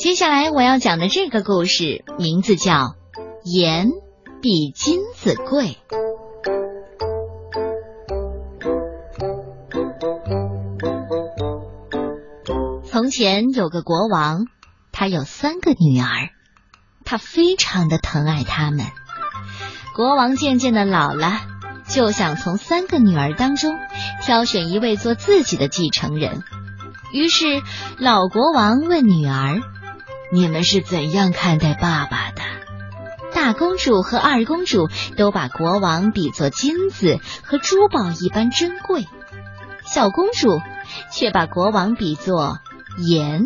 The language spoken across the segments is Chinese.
接下来我要讲的这个故事名字叫《盐比金子贵》。从前有个国王，他有三个女儿，他非常的疼爱她们。国王渐渐的老了，就想从三个女儿当中挑选一位做自己的继承人。于是老国王问女儿。你们是怎样看待爸爸的？大公主和二公主都把国王比作金子和珠宝一般珍贵，小公主却把国王比作盐。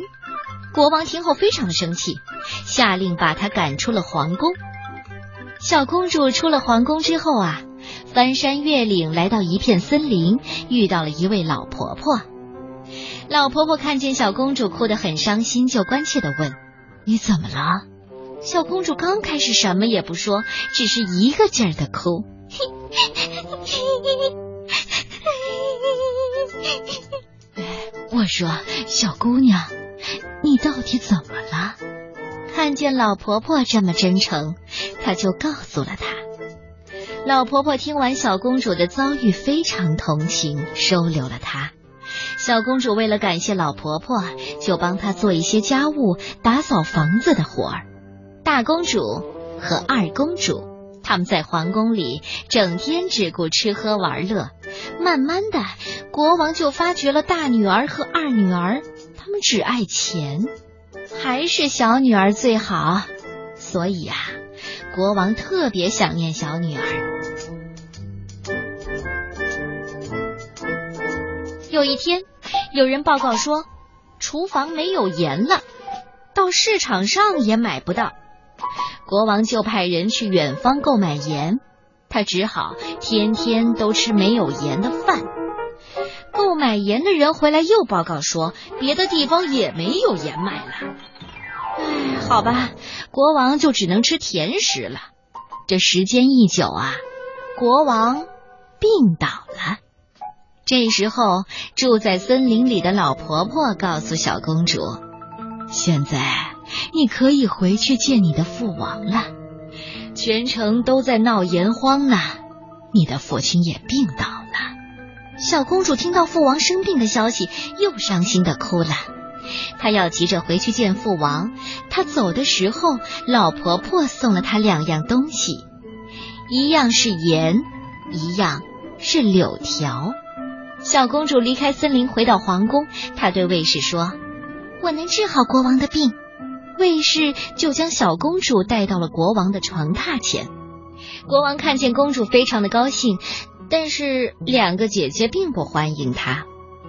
国王听后非常的生气，下令把她赶出了皇宫。小公主出了皇宫之后啊，翻山越岭来到一片森林，遇到了一位老婆婆。老婆婆看见小公主哭得很伤心，就关切的问。你怎么了？小公主刚开始什么也不说，只是一个劲儿的哭。我说，小姑娘，你到底怎么了？看见老婆婆这么真诚，她就告诉了她。老婆婆听完小公主的遭遇，非常同情，收留了她。小公主为了感谢老婆婆，就帮她做一些家务、打扫房子的活儿。大公主和二公主他们在皇宫里整天只顾吃喝玩乐，慢慢的，国王就发觉了大女儿和二女儿，他们只爱钱，还是小女儿最好。所以啊，国王特别想念小女儿。有一天，有人报告说，厨房没有盐了，到市场上也买不到。国王就派人去远方购买盐，他只好天天都吃没有盐的饭。购买盐的人回来又报告说，别的地方也没有盐卖了。唉，好吧，国王就只能吃甜食了。这时间一久啊，国王病倒了。这时候，住在森林里的老婆婆告诉小公主：“现在你可以回去见你的父王了。全城都在闹盐荒呢，你的父亲也病倒了。”小公主听到父王生病的消息，又伤心的哭了。她要急着回去见父王。她走的时候，老婆婆送了她两样东西，一样是盐，一样是柳条。小公主离开森林，回到皇宫。她对卫士说：“我能治好国王的病。”卫士就将小公主带到了国王的床榻前。国王看见公主，非常的高兴，但是两个姐姐并不欢迎她。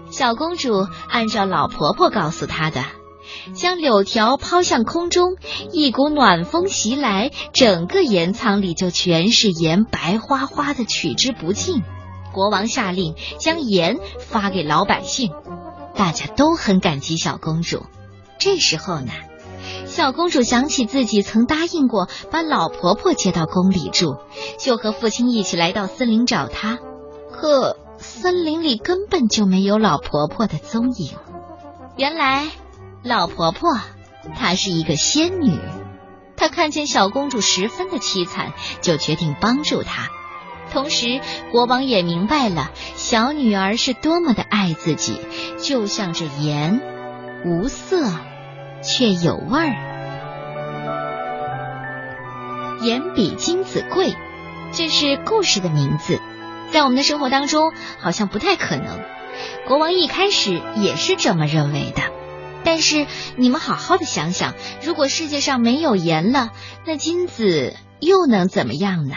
小公主按照老婆婆告诉她的，将柳条抛向空中，一股暖风袭来，整个盐仓里就全是盐，白花花的，取之不尽。国王下令将盐发给老百姓，大家都很感激小公主。这时候呢，小公主想起自己曾答应过把老婆婆接到宫里住，就和父亲一起来到森林找她。可森林里根本就没有老婆婆的踪影。原来，老婆婆她是一个仙女，她看见小公主十分的凄惨，就决定帮助她。同时，国王也明白了小女儿是多么的爱自己，就像这盐，无色却有味儿。盐比金子贵，这是故事的名字。在我们的生活当中，好像不太可能。国王一开始也是这么认为的。但是你们好好的想想，如果世界上没有盐了，那金子又能怎么样呢？